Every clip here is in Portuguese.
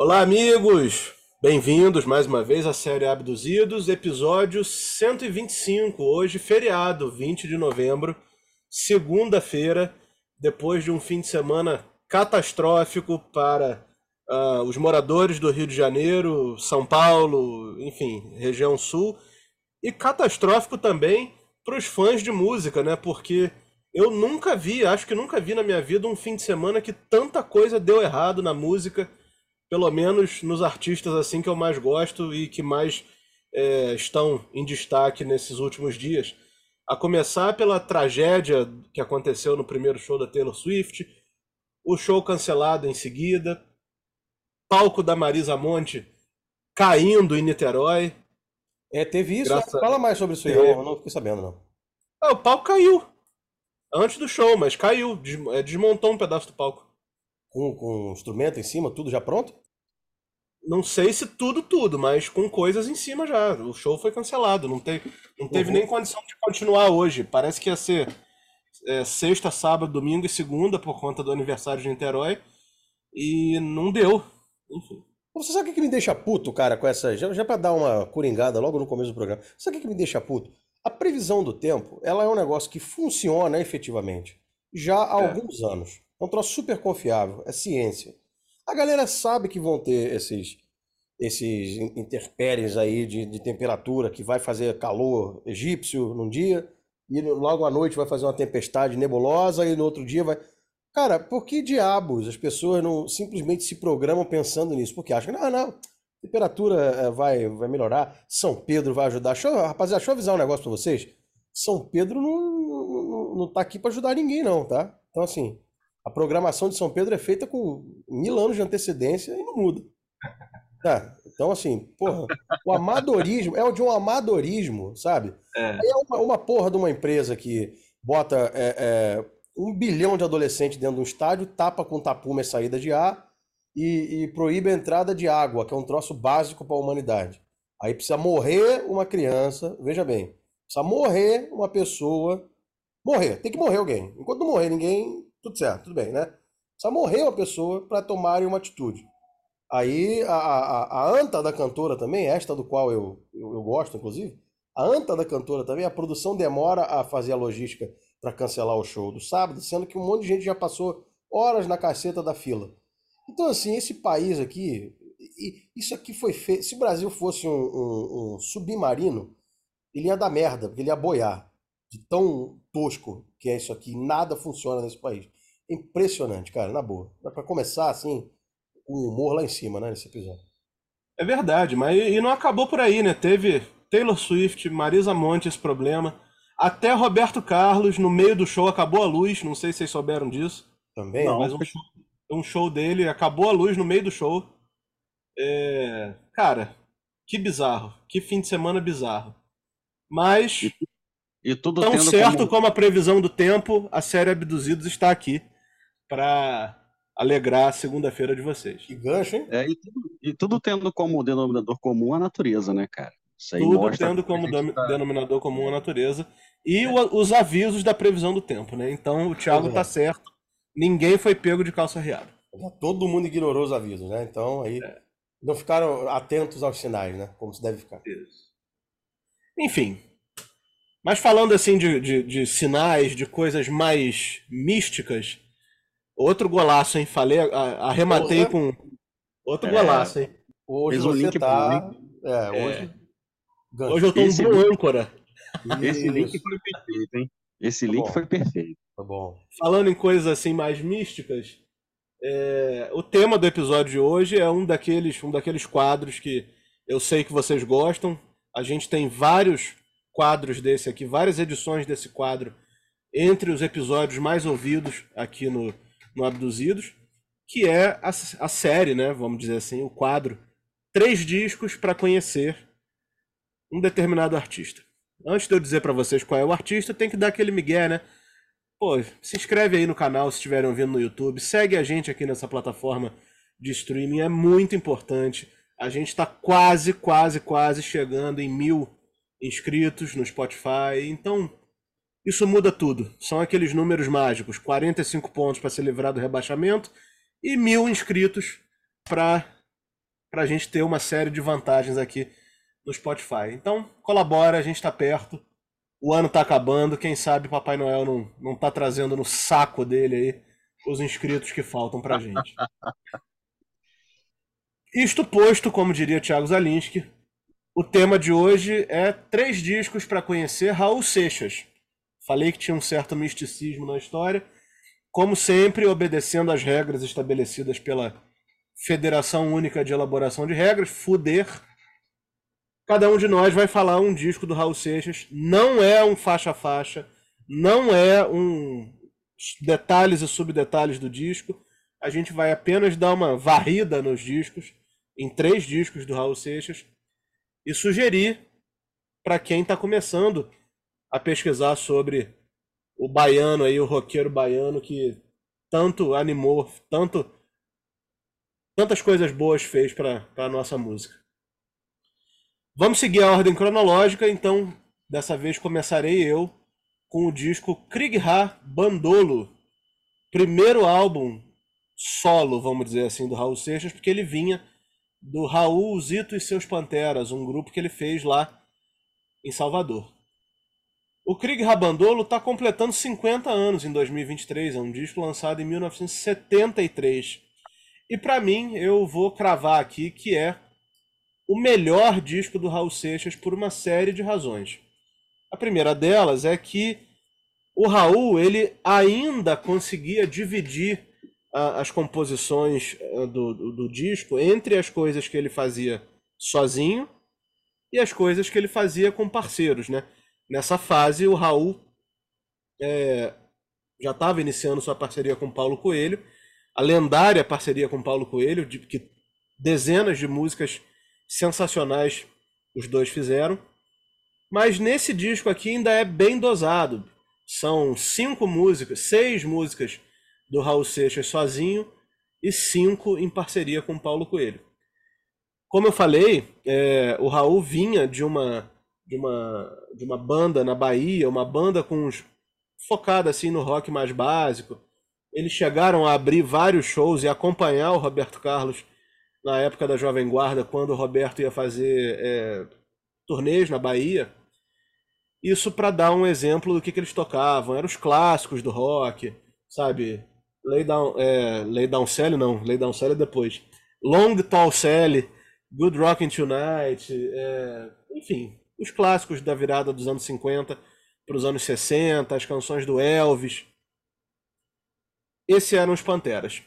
Olá, amigos! Bem-vindos mais uma vez à série Abduzidos, episódio 125. Hoje, feriado, 20 de novembro, segunda-feira, depois de um fim de semana catastrófico para uh, os moradores do Rio de Janeiro, São Paulo, enfim, região sul, e catastrófico também para os fãs de música, né? Porque eu nunca vi, acho que nunca vi na minha vida um fim de semana que tanta coisa deu errado na música pelo menos nos artistas assim que eu mais gosto e que mais é, estão em destaque nesses últimos dias. A começar pela tragédia que aconteceu no primeiro show da Taylor Swift, o show cancelado em seguida, palco da Marisa Monte caindo em Niterói. É, teve isso? Graças... Fala mais sobre isso aí, eu não fiquei sabendo, não. Ah, o palco caiu. Antes do show, mas caiu. É, desmontou um pedaço do palco. Com, com instrumento em cima, tudo já pronto? Não sei se tudo, tudo, mas com coisas em cima já. O show foi cancelado, não, te, não teve uhum. nem condição de continuar hoje. Parece que ia ser é, sexta, sábado, domingo e segunda por conta do aniversário de Niterói. E não deu. Enfim. Você sabe o que me deixa puto, cara, com essa. Já, já pra dar uma coringada logo no começo do programa. Sabe o que me deixa puto? A previsão do tempo, ela é um negócio que funciona efetivamente já há é. alguns anos. É um troço super confiável, é ciência. A galera sabe que vão ter esses, esses interpéries aí de, de temperatura, que vai fazer calor egípcio num dia, e logo à noite vai fazer uma tempestade nebulosa, e no outro dia vai. Cara, por que diabos as pessoas não simplesmente se programam pensando nisso? Porque acham que, não, não, temperatura eh, vai, vai melhorar, São Pedro vai ajudar. Deixa eu, rapaziada, deixa eu avisar um negócio pra vocês. São Pedro não, não, não tá aqui para ajudar ninguém, não, tá? Então, assim, a programação de São Pedro é feita com mil anos de antecedência e não muda. Tá, então, assim, porra, o amadorismo é de um amadorismo, sabe? É, é uma, uma, porra de uma empresa que bota é, é, um bilhão de adolescentes dentro de um estádio, tapa com tapume a saída de ar e, e proíbe a entrada de água, que é um troço básico para a humanidade. Aí precisa morrer uma criança, veja bem, precisa morrer uma pessoa. Morrer, tem que morrer alguém. Enquanto não morrer ninguém, tudo certo, tudo bem, né? Precisa morrer uma pessoa para tomarem uma atitude. Aí a, a, a, anta da cantora também, esta do qual eu, eu, eu, gosto, inclusive, a anta da cantora também, a produção demora a fazer a logística para cancelar o show do sábado, sendo que um monte de gente já passou horas na caceta da fila. Então, assim, esse país aqui, isso aqui foi feito. Se o Brasil fosse um, um, um submarino, ele ia dar merda, porque ele ia boiar. De tão tosco que é isso aqui. Nada funciona nesse país. Impressionante, cara, na boa. Dá pra começar assim, o humor lá em cima, né, nesse episódio. É verdade, mas e não acabou por aí, né? Teve Taylor Swift, Marisa Monte esse problema. Até Roberto Carlos, no meio do show, acabou a luz. Não sei se vocês souberam disso. Também? Não. Mas um show, um show dele, acabou a luz no meio do show. É... Cara, que bizarro. Que fim de semana bizarro. Mas e tudo Tão certo como... como... a previsão do tempo, a série Abduzidos está aqui para alegrar a segunda-feira de vocês. Que gancho, hein? É, e, tudo, e, tudo, tendo como denominador comum a natureza, né, cara? tudo tendo como tá... denominador comum a natureza. E é. o, os avisos da previsão do tempo, né? Então o Thiago tá certo. Ninguém foi pego de calça riada. Todo mundo ignorou os avisos, né? Então aí é. não ficaram atentos aos sinais, né? Como se deve ficar. Isso. Enfim, mas falando assim de, de, de, sinais, de coisas mais místicas, outro golaço, hein? Falei, arrematei Porra. com outro é, golaço, hein? Hoje você link tá... É, é, hoje... É. Hoje eu tô esse um bom âncora. Esse link foi perfeito, hein? Esse tá link bom. foi perfeito. Tá bom. Falando em coisas assim mais místicas, é... o tema do episódio de hoje é um daqueles, um daqueles quadros que eu sei que vocês gostam. A gente tem vários quadros desse aqui, várias edições desse quadro entre os episódios mais ouvidos aqui no, no Abduzidos, que é a, a série, né? Vamos dizer assim, o quadro Três Discos para Conhecer um Determinado Artista. Antes de eu dizer para vocês qual é o artista, tem que dar aquele migué, né? Pô, se inscreve aí no canal se estiverem ouvindo no YouTube, segue a gente aqui nessa plataforma de streaming, é muito importante. A gente está quase, quase, quase chegando em mil inscritos no Spotify. Então, isso muda tudo. São aqueles números mágicos: 45 pontos para ser livrado do rebaixamento e mil inscritos para para a gente ter uma série de vantagens aqui no Spotify. Então, colabora, a gente está perto. O ano está acabando, quem sabe Papai Noel não, não tá trazendo no saco dele aí os inscritos que faltam pra gente. Isto posto, como diria Thiago Zalinski, o tema de hoje é três discos para conhecer Raul Seixas. Falei que tinha um certo misticismo na história, como sempre, obedecendo às regras estabelecidas pela Federação Única de Elaboração de Regras, FUDER. Cada um de nós vai falar um disco do Raul Seixas. Não é um faixa-faixa, não é um detalhes e subdetalhes do disco. A gente vai apenas dar uma varrida nos discos, em três discos do Raul Seixas, e sugerir para quem está começando a pesquisar sobre o baiano aí, o roqueiro baiano que tanto animou, tanto tantas coisas boas fez para a nossa música. Vamos seguir a ordem cronológica, então dessa vez começarei eu com o disco Kriegha Bandolo, primeiro álbum solo, vamos dizer assim, do Raul Seixas, porque ele vinha do Raul Zito e seus Panteras, um grupo que ele fez lá em Salvador. O Krieg Rabandolo está completando 50 anos em 2023, é um disco lançado em 1973. E para mim, eu vou cravar aqui que é o melhor disco do Raul Seixas por uma série de razões. A primeira delas é que o Raul ele ainda conseguia dividir uh, as composições uh, do, do, do, disco entre as coisas que ele fazia sozinho e as coisas que ele fazia com parceiros, né? Nessa fase, o Raul é, já estava iniciando sua parceria com Paulo Coelho, a lendária parceria com Paulo Coelho, de que dezenas de músicas sensacionais os dois fizeram. Mas nesse disco aqui ainda é bem dosado. São cinco músicas, seis músicas do Raul Seixas sozinho e cinco em parceria com Paulo Coelho. Como eu falei, é, o Raul vinha de uma, de uma de uma banda na Bahia, uma banda com uns, focada assim no rock mais básico. Eles chegaram a abrir vários shows e acompanhar o Roberto Carlos na época da Jovem Guarda, quando o Roberto ia fazer é, turnês na Bahia. Isso para dar um exemplo do que, que eles tocavam. Eram os clássicos do rock, sabe? Lay Down, é, Lay Down Sally, não. Lay Down Sally é depois. Long Tall Sally, Good Rockin' Tonight, é, enfim, os clássicos da virada dos anos 50 para os anos 60, as canções do Elvis. Esses eram os Panteras.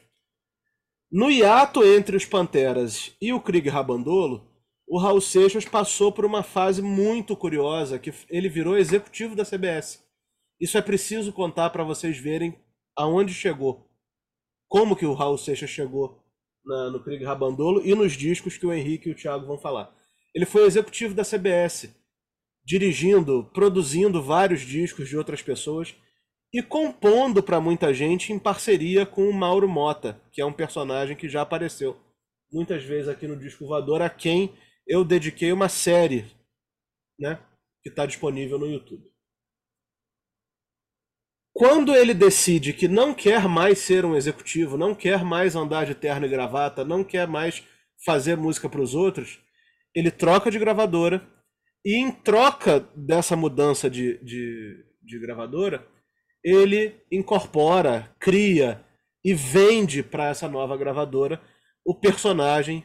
No hiato entre os Panteras e o Krieg Rabandolo, o Raul Seixas passou por uma fase muito curiosa, que ele virou executivo da CBS. Isso é preciso contar para vocês verem aonde chegou. Como que o Raul Seixas chegou na, no Krieg Rabandolo e nos discos que o Henrique e o Thiago vão falar. Ele foi executivo da CBS, dirigindo, produzindo vários discos de outras pessoas e compondo para muita gente em parceria com o Mauro Mota, que é um personagem que já apareceu muitas vezes aqui no Disco Voador, a quem eu dediquei uma série, né, que está disponível no YouTube. Quando ele decide que não quer mais ser um executivo, não quer mais andar de terno e gravata, não quer mais fazer música para os outros, ele troca de gravadora e em troca dessa mudança de, de, de gravadora, ele incorpora, cria e vende para essa nova gravadora o personagem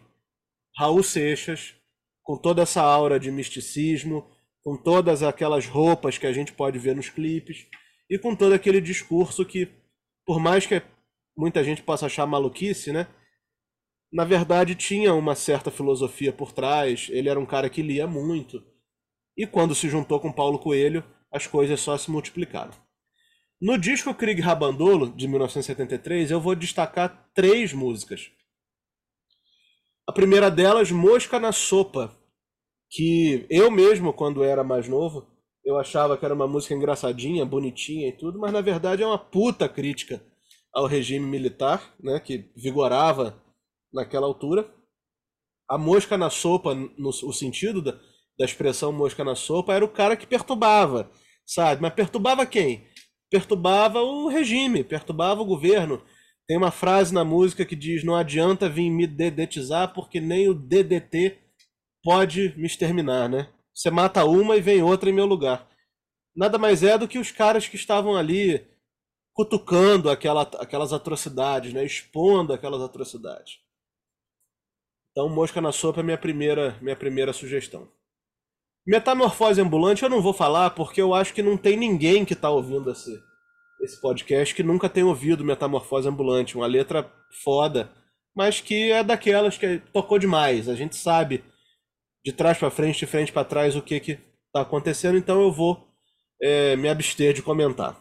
Raul Seixas, com toda essa aura de misticismo, com todas aquelas roupas que a gente pode ver nos clipes e com todo aquele discurso que, por mais que muita gente possa achar maluquice, né? Na verdade, tinha uma certa filosofia por trás. Ele era um cara que lia muito. E quando se juntou com Paulo Coelho, as coisas só se multiplicaram. No disco Krieg Rabandolo, de 1973, eu vou destacar três músicas. A primeira delas, Mosca na Sopa, que eu mesmo, quando era mais novo, eu achava que era uma música engraçadinha, bonitinha e tudo, mas na verdade é uma puta crítica ao regime militar, né, que vigorava naquela altura. A mosca na sopa, no o sentido da, da expressão mosca na sopa, era o cara que perturbava, sabe? Mas perturbava quem? Perturbava o regime, perturbava o governo, Tem uma frase na música que diz: Não adianta vir me dedetizar, porque nem o DDT pode me exterminar, né? Você mata uma e vem outra em meu lugar. Nada mais é do que os caras que estavam ali cutucando aquela, aquelas atrocidades, né? expondo aquelas atrocidades. Então, mosca na sopa é minha primeira, minha primeira sugestão. Metamorfose ambulante eu não vou falar porque eu acho que não tem ninguém que está ouvindo esse, esse podcast que nunca tenha ouvido Metamorfose ambulante, uma letra foda, mas que é daquelas que tocou demais. A gente sabe de trás para frente, de frente para trás o que que está acontecendo, então eu vou é, me abster de comentar.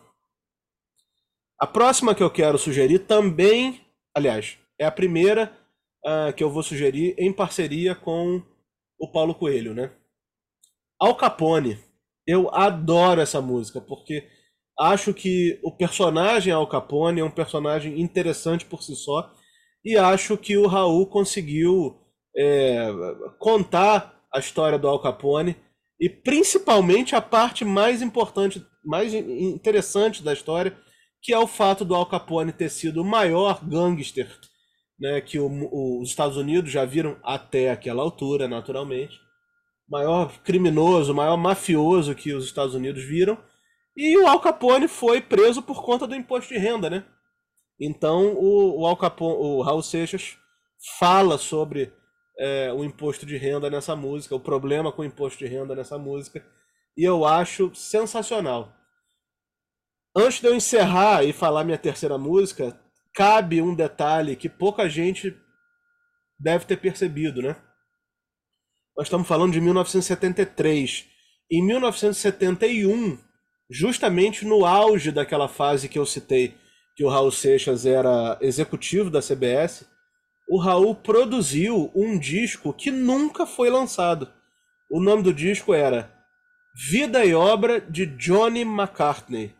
A próxima que eu quero sugerir também, aliás, é a primeira uh, que eu vou sugerir em parceria com o Paulo Coelho, né? Al Capone. Eu adoro essa música porque acho que o personagem Al Capone é um personagem interessante por si só e acho que o Raul conseguiu é, contar a história do Al Capone e principalmente a parte mais importante, mais interessante da história, que é o fato do Al Capone ter sido o maior gangster né, que o, o, os Estados Unidos já viram até aquela altura, naturalmente. Maior criminoso, maior mafioso que os Estados Unidos viram. E o Al Capone foi preso por conta do imposto de renda, né? Então o, o Al Capone, o Raul Seixas fala sobre é, o imposto de renda nessa música, o problema com o imposto de renda nessa música, e eu acho sensacional. Antes de eu encerrar e falar minha terceira música, cabe um detalhe que pouca gente deve ter percebido, né? Nós estamos falando de 1973. Em 1971, justamente no auge daquela fase que eu citei, que o Raul Seixas era executivo da CBS, o Raul produziu um disco que nunca foi lançado. O nome do disco era Vida e Obra de Johnny McCartney.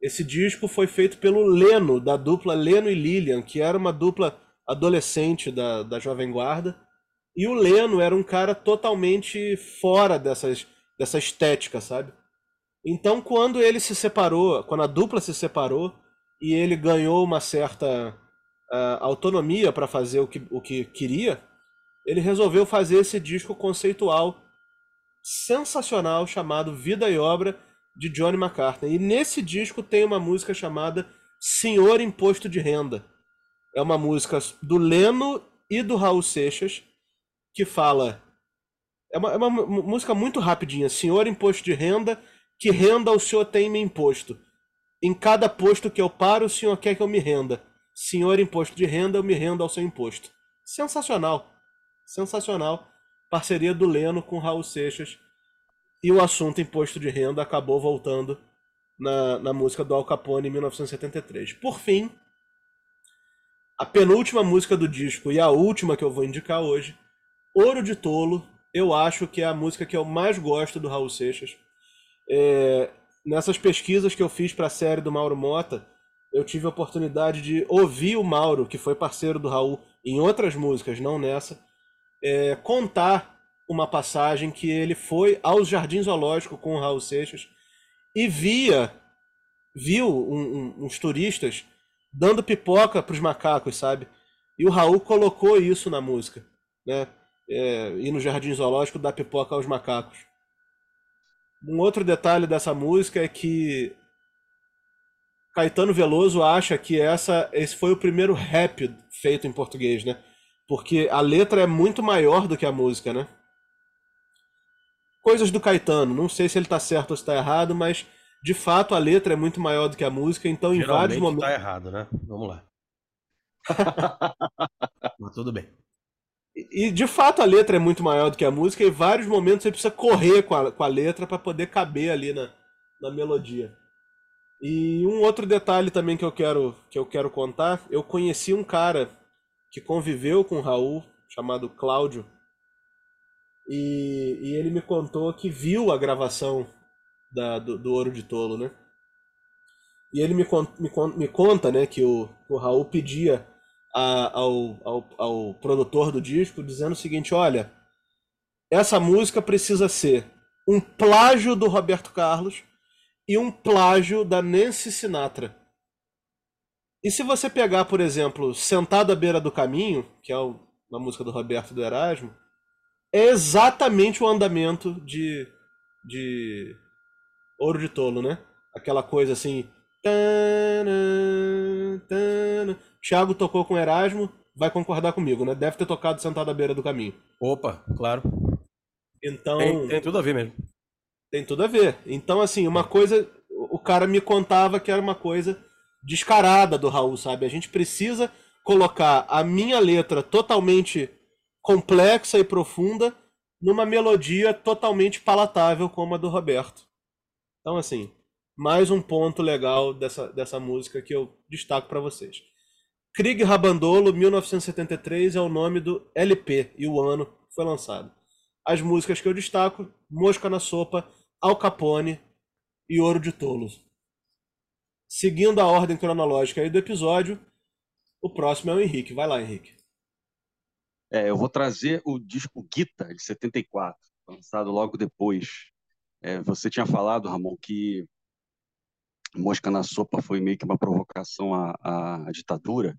Esse disco foi feito pelo Leno, da dupla Leno e Lilian, que era uma dupla adolescente da, da Jovem Guarda. E o Leno era um cara totalmente fora dessas, dessa estética, sabe? Então, quando ele se separou, quando a dupla se separou e ele ganhou uma certa uh, autonomia para fazer o que, o que queria, ele resolveu fazer esse disco conceitual sensacional chamado Vida e Obra de Johnny McCartney. E nesse disco tem uma música chamada Senhor Imposto de Renda. É uma música do Leno e do Raul Seixas que fala. É uma, é uma música muito rapidinha. Senhor Imposto de Renda, que renda o senhor tem me imposto. Em cada posto que eu paro, o senhor quer que eu me renda. Senhor Imposto de Renda, eu me rendo ao seu imposto. Sensacional. Sensacional. Parceria do Leno com Raul Seixas e o assunto imposto de renda acabou voltando na, na música do Al Capone em 1973. Por fim, a penúltima música do disco e a última que eu vou indicar hoje, Ouro de Tolo, eu acho que é a música que eu mais gosto do Raul Seixas. É, nessas pesquisas que eu fiz para a série do Mauro Mota, eu tive a oportunidade de ouvir o Mauro, que foi parceiro do Raul em outras músicas, não nessa, é, contar uma passagem que ele foi aos Jardins Zoológicos com o Raul Seixas e via, viu um, um, uns turistas dando pipoca para os macacos, sabe? E o Raul colocou isso na música, né? É, ir no Jardim Zoológico dar pipoca aos macacos. Um outro detalhe dessa música é que Caetano Veloso acha que essa, esse foi o primeiro rap feito em português, né? Porque a letra é muito maior do que a música, né? coisas do Caetano. Não sei se ele tá certo ou se tá errado, mas de fato a letra é muito maior do que a música, então em vários momentos. tá errado, né? Vamos lá. mas tudo bem. E de fato a letra é muito maior do que a música, e em vários momentos você precisa correr com a, com a letra para poder caber ali na, na melodia. E um outro detalhe também que eu quero que eu quero contar, eu conheci um cara que conviveu com o Raul, chamado Cláudio, e, e ele me contou que viu a gravação da, do, do Ouro de Tolo, né? E ele me, me, me conta né, que o, o Raul pedia a, ao, ao, ao produtor do disco dizendo o seguinte: olha, essa música precisa ser um plágio do Roberto Carlos e um plágio da Nancy Sinatra. E se você pegar, por exemplo, Sentado à Beira do Caminho, que é uma música do Roberto do Erasmo, é exatamente o andamento de, de Ouro de Tolo, né? Aquela coisa assim. Thiago tocou com Erasmo, vai concordar comigo, né? Deve ter tocado sentado à beira do caminho. Opa, claro. Então. Tem, tem tudo a ver mesmo. Tem tudo a ver. Então, assim, uma coisa. O cara me contava que era uma coisa descarada do Raul, sabe? A gente precisa colocar a minha letra totalmente complexa e profunda numa melodia totalmente palatável como a do Roberto. Então, assim, mais um ponto legal dessa, dessa música que eu destaco para vocês. Krieg Rabandolo, 1973, é o nome do LP e o ano foi lançado. As músicas que eu destaco: Mosca na Sopa, Al Capone e Ouro de Tolos. Seguindo a ordem cronológica aí do episódio, o próximo é o Henrique. Vai lá, Henrique. É, eu vou trazer o disco Guita, de 74, lançado logo depois. É, você tinha falado, Ramon, que Mosca na Sopa foi meio que uma provocação à, à, ditadura.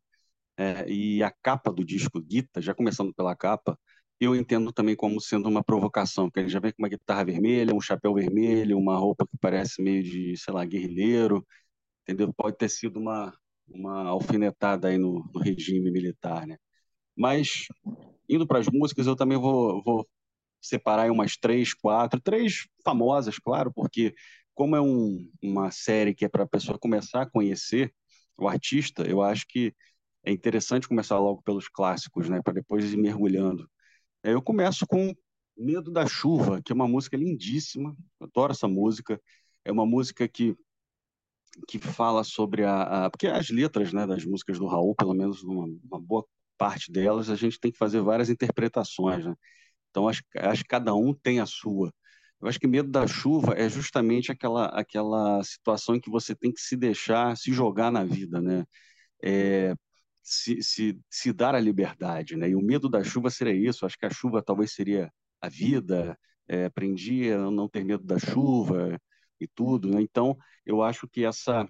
É, e a capa do disco Guita, já começando pela capa, eu entendo também como sendo uma provocação, porque ele já vem com uma guitarra vermelha, um chapéu vermelho, uma roupa que parece meio de, sei lá, guerrilheiro, entendeu? Pode ter sido uma, uma alfinetada aí no, no regime militar, né? Mas, indo para as músicas, eu também vou, vou separar umas três, quatro, três famosas, claro, porque como é um, uma série que é para a pessoa começar a conhecer o artista, eu acho que é interessante começar logo pelos clássicos, né, para depois ir mergulhando. Eu começo com Medo da Chuva, que é uma música lindíssima, eu adoro essa música. É uma música que que fala sobre a, a, porque as letras né, das músicas do Raul, pelo menos uma, uma boa parte delas, a gente tem que fazer várias interpretações. Né? Então, acho, acho que cada um tem a sua. Eu acho que medo da chuva é justamente aquela, aquela situação em que você tem que se deixar, se jogar na vida, né? É, se, se, se dar a liberdade, né? E o medo da chuva seria isso. Acho que a chuva talvez seria a vida. É, aprendi a não ter medo da chuva e tudo, né? Então, eu acho que essa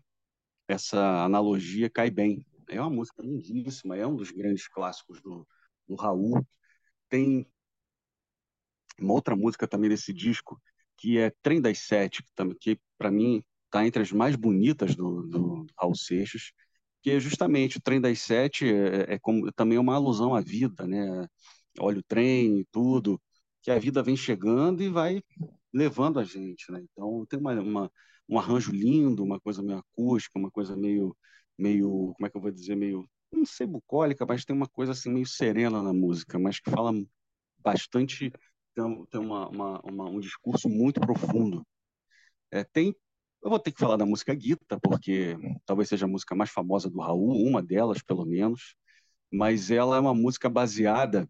essa analogia cai bem. É uma música lindíssima, é um dos grandes clássicos do, do Raul. Tem uma outra música também desse disco, que é Trem das Sete, que, que para mim está entre as mais bonitas do, do, Raul Seixas, que é justamente o Trem das Sete, é, é como, também é uma alusão à vida, né? Olha o trem e tudo, que a vida vem chegando e vai levando a gente, né? Então tem uma, uma, um arranjo lindo, uma coisa meio acústica, uma coisa meio, meio, como é que eu vou dizer, meio, não sei bucólica, mas tem uma coisa assim meio serena na música, mas que fala bastante tem, tem uma, uma, uma, um discurso muito profundo. É, tem, eu vou ter que falar da música Guita, porque talvez seja a música mais famosa do Raul, uma delas, pelo menos, mas ela é uma música baseada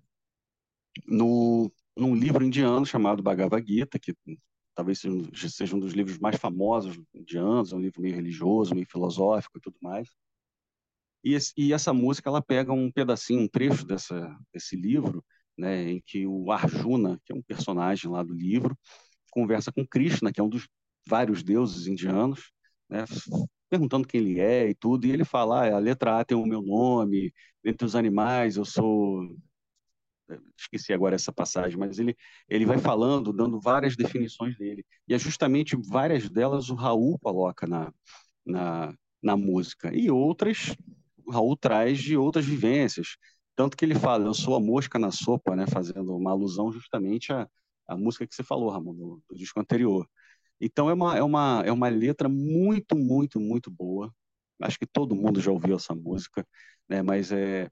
no, num livro indiano chamado Bhagavad Gita, que talvez seja, um dos livros mais famosos indianos, é um livro meio religioso, meio filosófico e tudo mais. E, esse, e, essa música ela pega um pedacinho, um trecho dessa, desse livro né, em que o Arjuna, que é um personagem lá do livro, conversa com Krishna, que é um dos vários deuses indianos, né, perguntando quem ele é e tudo, e ele fala, ah, a letra A tem o meu nome, entre os animais eu sou... Esqueci agora essa passagem, mas ele, ele vai falando, dando várias definições dele. E é justamente várias delas o Raul coloca na, na, na música. E outras, o Raul traz de outras vivências. Tanto que ele fala, eu sou a mosca na sopa, né? Fazendo uma alusão justamente à, à música que você falou, Ramon, do, do disco anterior. Então é uma, é, uma, é uma letra muito, muito, muito boa. Acho que todo mundo já ouviu essa música, né? Mas é,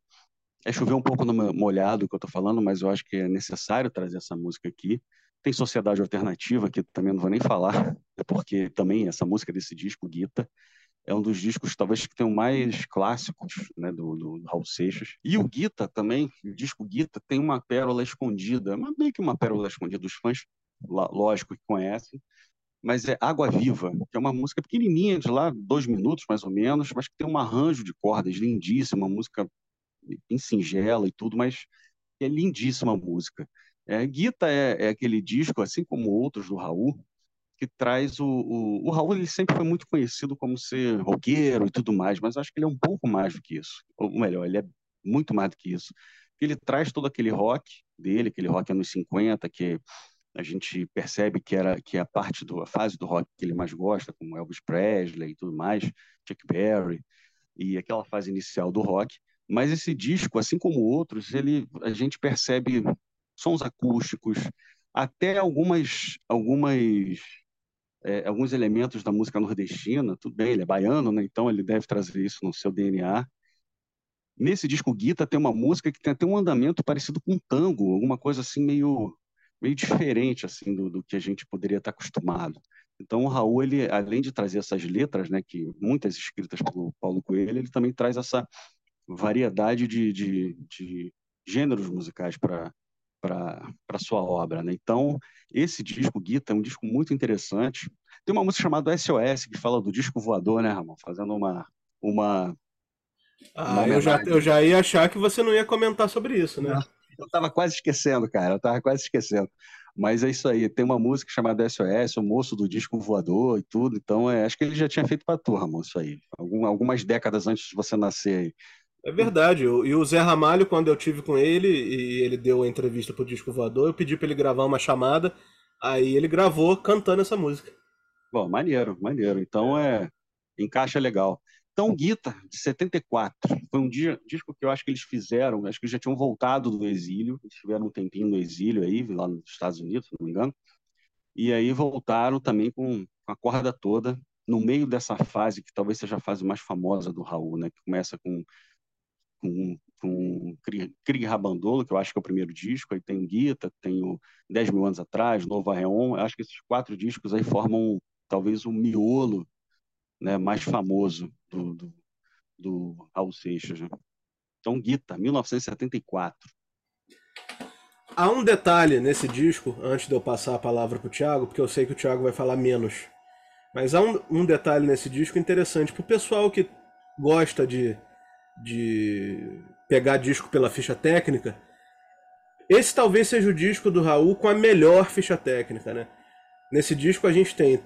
é chover um pouco no molhado que eu estou falando, mas eu acho que é necessário trazer essa música aqui. Tem Sociedade Alternativa, que também não vou nem falar, porque também essa música desse disco, Guita, é um dos discos talvez que tem o mais clássicos né, do, do, Raul Seixas. E o Guita também, o disco Guita, tem uma pérola escondida, meio que uma pérola escondida dos fãs, lógico que conhecem, mas é Água Viva, que é uma música pequenininha, de lá dois minutos mais ou menos, mas que tem um arranjo de cordas lindíssima, uma música bem singela e tudo, mas é lindíssima a música. É, Guita é, é aquele disco, assim como outros do Raul, que traz o, o, o Raul ele sempre foi muito conhecido como ser roqueiro e tudo mais, mas acho que ele é um pouco mais do que isso. Ou melhor, ele é muito mais do que isso. Ele traz todo aquele rock dele, aquele rock anos 50, que a gente percebe que era que a parte do a fase do rock que ele mais gosta, como Elvis Presley e tudo mais, Chuck Berry e aquela fase inicial do rock. Mas esse disco, assim como outros, ele a gente percebe sons acústicos, até algumas algumas é, alguns elementos da música nordestina. Tudo bem, ele é baiano, né? Então ele deve trazer isso no seu DNA. Nesse disco Guita tem uma música que tem até um andamento parecido com um tango, alguma coisa assim meio meio diferente assim do, do que a gente poderia estar acostumado. Então o Raul, ele além de trazer essas letras, né, que muitas escritas por Paulo Coelho, ele também traz essa variedade de, de, de gêneros musicais para para sua obra, né? Então esse disco Guita é um disco muito interessante. Tem uma música chamada SOS que fala do disco voador, né, Ramon? Fazendo uma uma ah, eu já, eu já ia achar que você não ia comentar sobre isso, né? Não. Eu estava quase esquecendo, cara. Eu estava quase esquecendo. Mas é isso aí. Tem uma música chamada SOS, o moço do disco voador e tudo. Então, é, acho que ele já tinha feito para turma, moço aí. Algum, algumas décadas antes de você nascer aí. É verdade. E o Zé Ramalho, quando eu tive com ele e ele deu a entrevista pro disco voador, eu pedi para ele gravar uma chamada. Aí ele gravou cantando essa música. Bom, maneiro, maneiro. Então é encaixa legal. Então, Guita, de 74, foi um dia, disco que eu acho que eles fizeram, acho que eles já tinham voltado do exílio, eles tiveram um tempinho no exílio aí, lá nos Estados Unidos, se não me engano, e aí voltaram também com a corda toda, no meio dessa fase, que talvez seja a fase mais famosa do Raul, né, que começa com, com, com Cri Rabandolo, que eu acho que é o primeiro disco, aí tem o Guita, tem o 10 mil anos atrás, Novo Arreon, acho que esses quatro discos aí formam talvez o miolo né, mais famoso do, do, do Raul Seixas. Né? Então, Guita, 1974. Há um detalhe nesse disco, antes de eu passar a palavra para o Thiago, porque eu sei que o Thiago vai falar menos. Mas há um, um detalhe nesse disco interessante para o pessoal que gosta de, de pegar disco pela ficha técnica. Esse talvez seja o disco do Raul com a melhor ficha técnica, né? Nesse disco a gente tem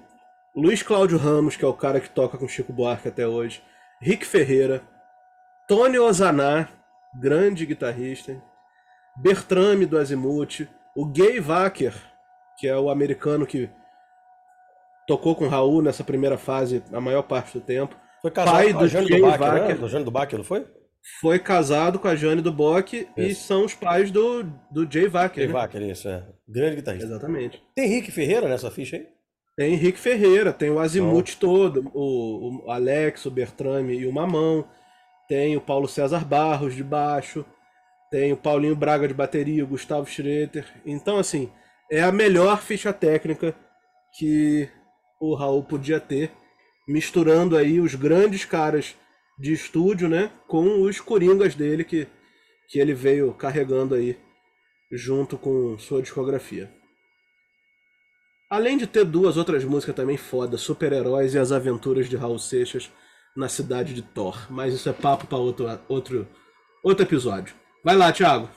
Luiz Cláudio Ramos, que é o cara que toca com Chico Buarque até hoje, Rick Ferreira, Tony Ozaná, grande guitarrista, Bertrame do Azimuth, o Gay Wacker, que é o americano que tocou com Raul nessa primeira fase a maior parte do tempo. Foi casado pai com a Jane do Baque, né? Do Jane do Baque, não foi? Foi casado com a Jane do Bock e são os pais do, do Jay Wacker. Jay né? Wacker, isso, é. Grande guitarrista. Exatamente. Tem Rick Ferreira nessa ficha aí? Tem Henrique Ferreira, tem o Azimuth oh. todo, o, o, Alex, o Bertrame e o Mamão. Tem o Paulo César Barros de baixo. Tem o Paulinho Braga de bateria, o Gustavo Schroeter. Então, assim, é a melhor ficha técnica que o Raul podia ter, misturando aí os grandes caras de estúdio, né, com os coringas dele que, que ele veio carregando aí junto com sua discografia. Além de ter duas outras músicas também foda, Super-Heróis e As Aventuras de Raul Seixas na cidade de Thor. Mas isso é papo para outro, outro, outro episódio. Vai lá, Thiago.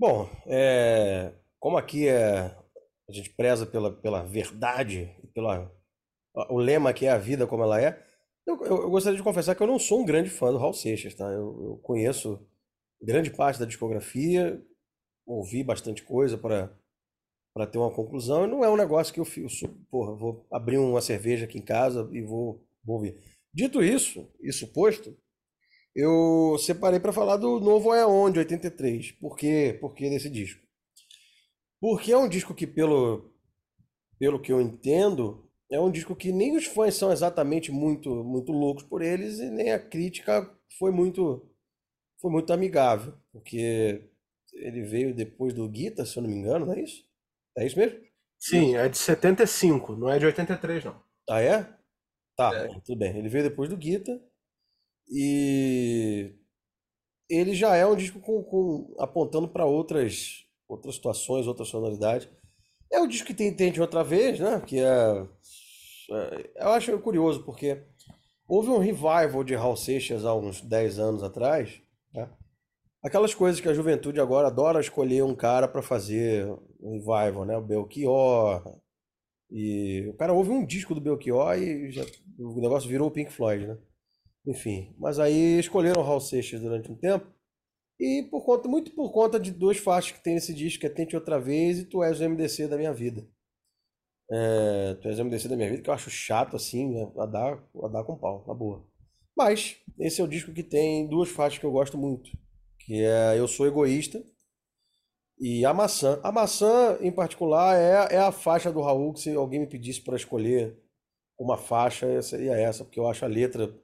Bom, é, como aqui é, a gente preza pela, pela verdade, pela, o lema que é a vida como ela é, eu, eu, eu, gostaria de confessar que eu não sou um grande fã do Raul Seixas, tá? Eu, eu conheço grande parte da discografia, ouvi bastante coisa para para ter uma conclusão. E não é um negócio que eu fiz, porra, vou abrir uma cerveja aqui em casa e vou, vou ver. Dito isso, isso posto, eu separei para falar do novo É Onde, 83. Por quê? Por que desse disco? Porque é um disco que, pelo, pelo que eu entendo, é um disco que nem os fãs são exatamente muito, muito loucos por eles e nem a crítica foi muito, foi muito amigável. Porque ele veio depois do Guita, se eu não me engano, não é isso? É isso mesmo? Sim, é de 75, não é de 83, não. Ah, é? Tá, é. tudo bem. Ele veio depois do Guita. E ele já é um disco com, com apontando para outras outras situações, outras sonoridades. É o disco que tem Tente Outra Vez, né? Que é, é, Eu acho curioso, porque houve um revival de Raul Seixas há uns 10 anos atrás, né? Aquelas coisas que a juventude agora adora escolher um cara para fazer revival, né? O Belchior, E o cara ouve um disco do Belchior e já, o negócio virou o Pink Floyd, né? Enfim, mas aí escolheram o Raul Seixas durante um tempo. E por conta, muito por conta de duas faixas que tem nesse disco, que é Tente Outra Vez e Tu És o MDC da Minha Vida. É, tu És o MDC da Minha Vida, que eu acho chato assim, né? a, dar, a dar com pau, na boa. Mas esse é o disco que tem duas faixas que eu gosto muito, que é Eu Sou Egoísta e A Maçã. A Maçã, em particular, é, é a faixa do Raul que se alguém me pedisse para escolher uma faixa, seria essa, porque eu acho a letra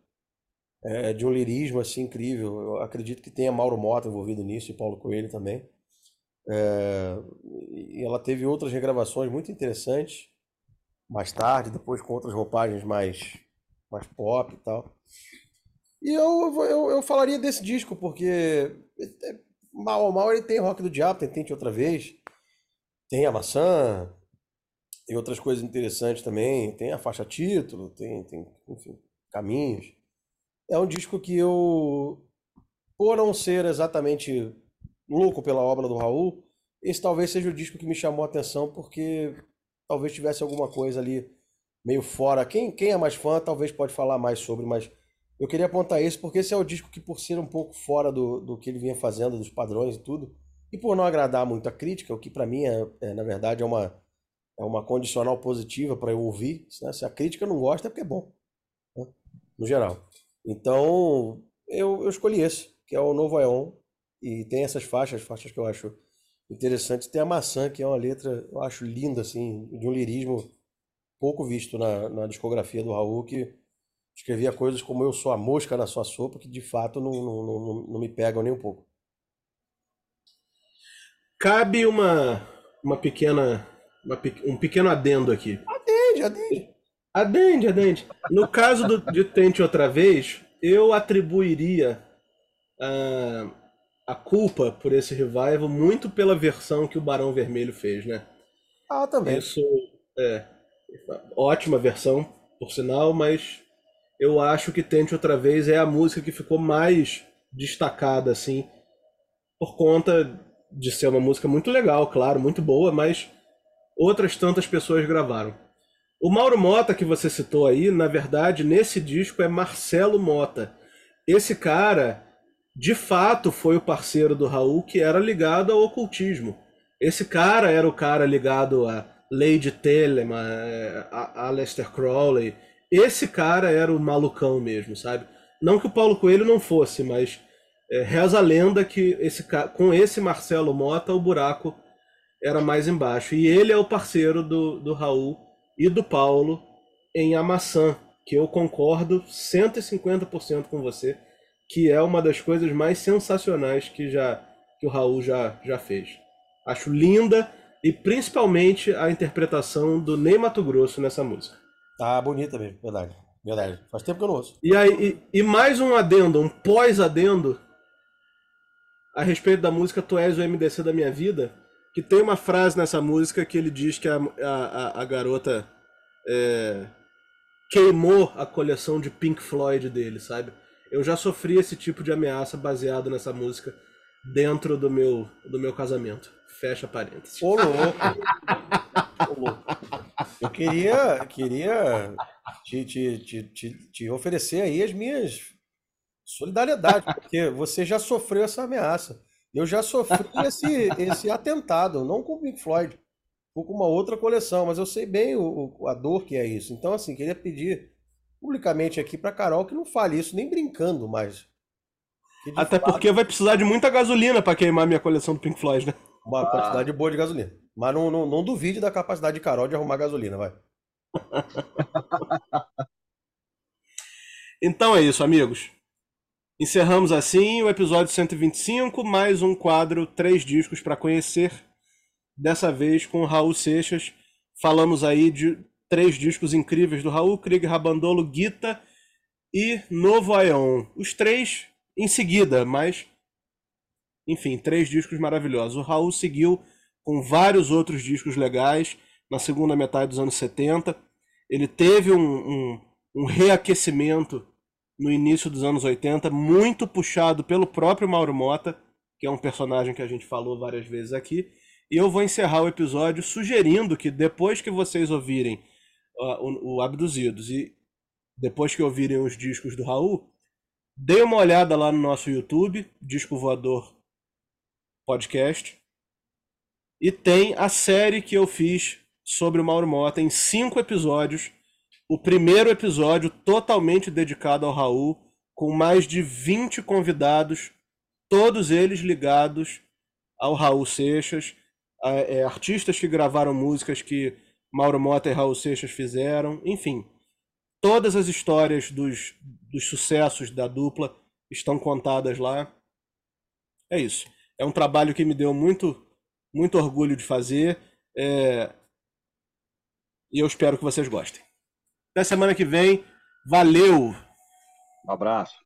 é, de um lirismo assim incrível. Eu acredito que tenha Mauro Mota envolvido nisso e Paulo Coelho também. É, e ela teve outras regravações muito interessantes mais tarde, depois com outras roupagens mais, mais pop e tal. E eu, eu, eu falaria desse disco, porque é, mal ou mal ele tem Rock do Diabo, tem Tente Outra Vez, tem a Maçã, tem outras coisas interessantes também, tem a faixa título, tem, tem enfim, Caminhos. É um disco que eu, por não ser exatamente louco pela obra do Raul, esse talvez seja o disco que me chamou a atenção, porque talvez tivesse alguma coisa ali meio fora. Quem, quem é mais fã talvez pode falar mais sobre, mas eu queria apontar isso porque esse é o disco que, por ser um pouco fora do, do que ele vinha fazendo, dos padrões e tudo, e por não agradar muito a crítica, o que para mim é, é, na verdade, é uma, é uma condicional positiva para eu ouvir. Né? Se a crítica não gosta, é porque é bom, né? no geral. Então, eu, eu escolhi esse, que é o Novo Aeon, e tem essas faixas, faixas que eu acho interessantes. Tem a Maçã, que é uma letra, eu acho linda, assim, de um lirismo pouco visto na, na discografia do Raul, que escrevia coisas como Eu Sou a Mosca na Sua Sopa, que de fato não, não, não, não me pegam nem um pouco. Cabe uma, uma pequena. Uma, um pequeno adendo aqui. Adende, adende. Adende, adende. No caso do, de Tente Outra Vez, eu atribuiria a, a culpa por esse revival muito pela versão que o Barão Vermelho fez, né? Ah, também. Isso é ótima versão, por sinal, mas eu acho que Tente Outra Vez é a música que ficou mais destacada, assim, por conta de ser uma música muito legal, claro, muito boa, mas outras tantas pessoas gravaram. O Mauro Mota que você citou aí, na verdade, nesse disco é Marcelo Mota. Esse cara, de fato, foi o parceiro do Raul que era ligado ao ocultismo. Esse cara era o cara ligado a Lady Telemann, a Aleister Crowley. Esse cara era o malucão mesmo, sabe? Não que o Paulo Coelho não fosse, mas é, reza a lenda que esse, com esse Marcelo Mota o buraco era mais embaixo. E ele é o parceiro do, do Raul e do Paulo em A Maçã, que eu concordo 150% com você, que é uma das coisas mais sensacionais que já que o Raul já, já fez. Acho linda e principalmente a interpretação do Ney Mato Grosso nessa música. Tá bonita mesmo, verdade. Verdade. Faz tempo que eu não ouço. E aí e, e mais um adendo, um pós-adendo a respeito da música Tu és o MDC da minha vida, que tem uma frase nessa música que ele diz que a, a, a garota é, queimou a coleção de Pink Floyd dele, sabe? Eu já sofri esse tipo de ameaça baseado nessa música dentro do meu, do meu casamento. Fecha parênteses. Ô, louco. Ô, louco. Eu queria, queria te, te, te, te, te oferecer aí as minhas solidariedade, porque você já sofreu essa ameaça. Eu já sofri esse, esse atentado, não com o Pink Floyd, com uma outra coleção, mas eu sei bem o, o, a dor que é isso. Então, assim, queria pedir publicamente aqui para Carol que não fale isso nem brincando mais. Até fato, porque vai precisar de muita gasolina para queimar minha coleção do Pink Floyd, né? Uma ah. quantidade boa de gasolina. Mas não, não, não duvide da capacidade de Carol de arrumar gasolina, vai. então é isso, amigos. Encerramos assim o episódio 125, mais um quadro, três discos para conhecer. Dessa vez com Raul Seixas. Falamos aí de três discos incríveis do Raul, Krieg Rabandolo, Guita e Novo Aeon. Os três em seguida, mas enfim, três discos maravilhosos. O Raul seguiu com vários outros discos legais na segunda metade dos anos 70. Ele teve um, um, um reaquecimento no início dos anos 80, muito puxado pelo próprio Mauro Mota, que é um personagem que a gente falou várias vezes aqui. E eu vou encerrar o episódio sugerindo que depois que vocês ouvirem uh, o, o Abduzidos e depois que ouvirem os discos do Raul, deem uma olhada lá no nosso YouTube, Disco Voador Podcast. E tem a série que eu fiz sobre o Mauro Mota em cinco episódios. O primeiro episódio totalmente dedicado ao Raul, com mais de 20 convidados, todos eles ligados ao Raul Seixas é, artistas que gravaram músicas que Mauro Mota e Raul Seixas fizeram, enfim. Todas as histórias dos, dos sucessos da dupla estão contadas lá. É isso. É um trabalho que me deu muito, muito orgulho de fazer. É... E eu espero que vocês gostem. Até semana que vem. Valeu! Um abraço.